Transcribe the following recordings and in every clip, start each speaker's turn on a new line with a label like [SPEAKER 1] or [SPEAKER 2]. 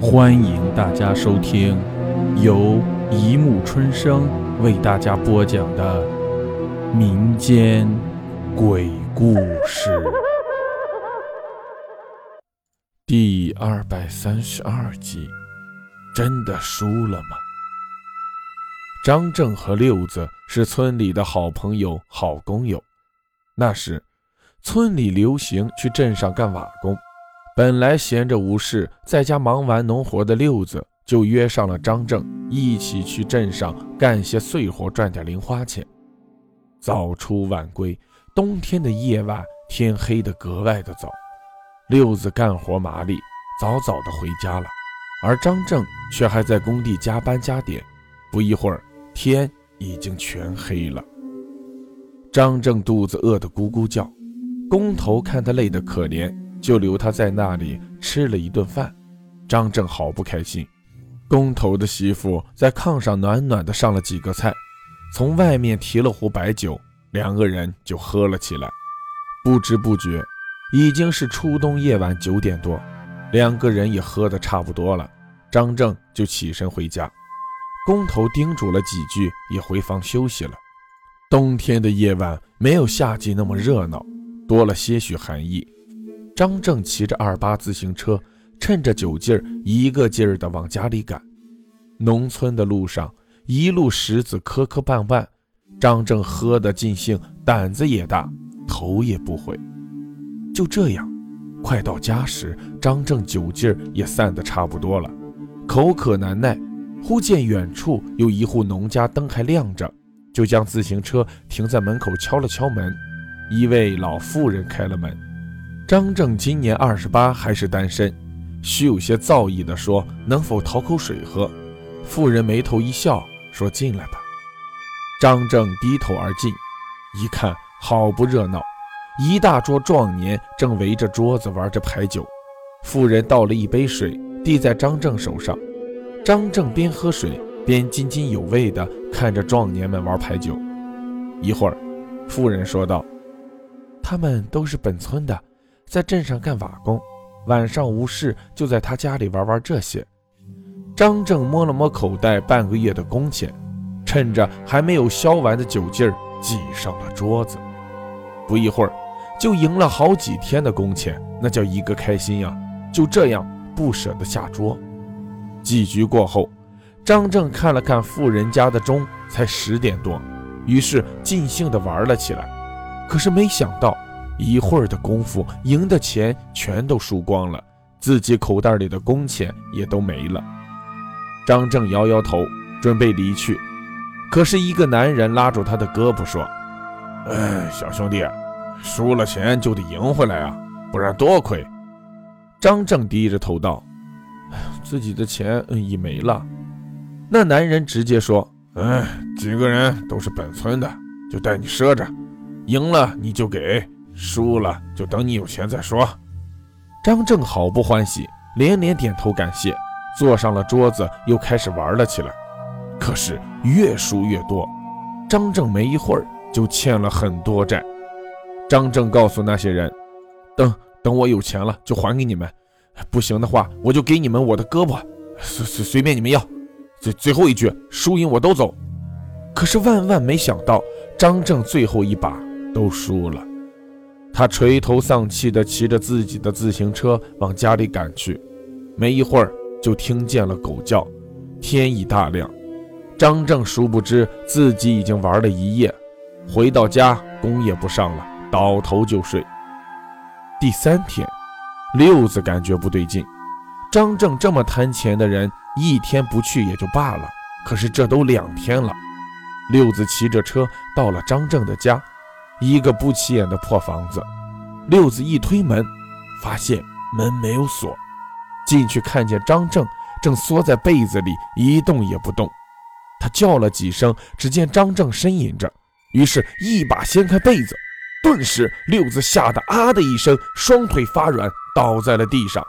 [SPEAKER 1] 欢迎大家收听由一木春生为大家播讲的民间鬼故事第二百三十二集。真的输了吗？张正和六子是村里的好朋友、好工友。那时，村里流行去镇上干瓦工。本来闲着无事，在家忙完农活的六子就约上了张正，一起去镇上干些碎活，赚点零花钱。早出晚归，冬天的夜晚，天黑得格外的早。六子干活麻利，早早的回家了，而张正却还在工地加班加点。不一会儿，天已经全黑了。张正肚子饿得咕咕叫，工头看他累得可怜。就留他在那里吃了一顿饭，张正好不开心。工头的媳妇在炕上暖暖的上了几个菜，从外面提了壶白酒，两个人就喝了起来。不知不觉，已经是初冬夜晚九点多，两个人也喝得差不多了。张正就起身回家，工头叮嘱了几句，也回房休息了。冬天的夜晚没有夏季那么热闹，多了些许寒意。张正骑着二八自行车，趁着酒劲儿，一个劲儿地往家里赶。农村的路上，一路石子磕磕绊绊，张正喝得尽兴，胆子也大，头也不回。就这样，快到家时，张正酒劲儿也散得差不多了，口渴难耐，忽见远处有一户农家灯还亮着，就将自行车停在门口，敲了敲门。一位老妇人开了门。张正今年二十八，还是单身，须有些造诣地说：“能否讨口水喝？”妇人眉头一笑，说：“进来吧。”张正低头而进，一看，好不热闹，一大桌壮年正围着桌子玩着牌九。妇人倒了一杯水，递在张正手上。张正边喝水边津津有味地看着壮年们玩牌九。一会儿，妇人说道：“他们都是本村的。”在镇上干瓦工，晚上无事就在他家里玩玩这些。张正摸了摸口袋，半个月的工钱，趁着还没有消完的酒劲儿，挤上了桌子。不一会儿，就赢了好几天的工钱，那叫一个开心呀！就这样不舍得下桌。几局过后，张正看了看富人家的钟，才十点多，于是尽兴地玩了起来。可是没想到。一会儿的功夫，赢的钱全都输光了，自己口袋里的工钱也都没了。张正摇摇头，准备离去，可是一个男人拉住他的胳膊说：“
[SPEAKER 2] 哎，小兄弟，输了钱就得赢回来啊，不然多亏。”
[SPEAKER 1] 张正低着头道：“自己的钱已没了。”那男人直接说：“
[SPEAKER 2] 哎，几个人都是本村的，就带你赊着，赢了你就给。”输了就等你有钱再说。
[SPEAKER 1] 张正好不欢喜，连连点头感谢，坐上了桌子，又开始玩了起来。可是越输越多，张正没一会儿就欠了很多债。张正告诉那些人：“等等，我有钱了就还给你们，不行的话我就给你们我的胳膊，随随随便你们要。最最后一句，输赢我都走。”可是万万没想到，张正最后一把都输了。他垂头丧气地骑着自己的自行车往家里赶去，没一会儿就听见了狗叫，天已大亮。张正殊不知自己已经玩了一夜，回到家工也不上了，倒头就睡。第三天，六子感觉不对劲，张正这么贪钱的人，一天不去也就罢了，可是这都两天了。六子骑着车到了张正的家。一个不起眼的破房子，六子一推门，发现门没有锁，进去看见张正正缩在被子里一动也不动。他叫了几声，只见张正呻吟着，于是一把掀开被子，顿时六子吓得啊的一声，双腿发软，倒在了地上。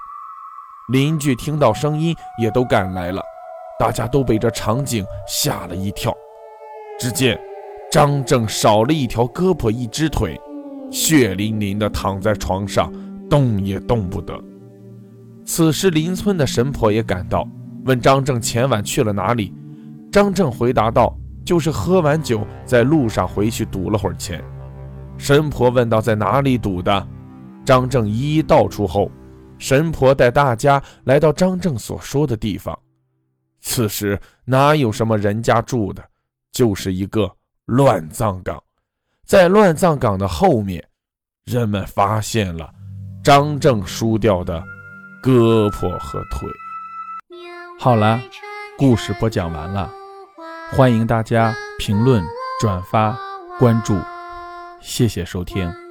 [SPEAKER 1] 邻居听到声音也都赶来了，大家都被这场景吓了一跳。只见。张正少了一条胳膊，一只腿，血淋淋的躺在床上，动也动不得。此时邻村的神婆也赶到，问张正前晚去了哪里。张正回答道：“就是喝完酒，在路上回去赌了会儿钱。”神婆问道：“在哪里赌的？”张正一一道出后，神婆带大家来到张正所说的地方。此时哪有什么人家住的，就是一个乱葬岗。在乱葬岗的后面，人们发现了张正输掉的。胳膊和腿。
[SPEAKER 3] 好了，故事播讲完了，欢迎大家评论、转发、关注，谢谢收听。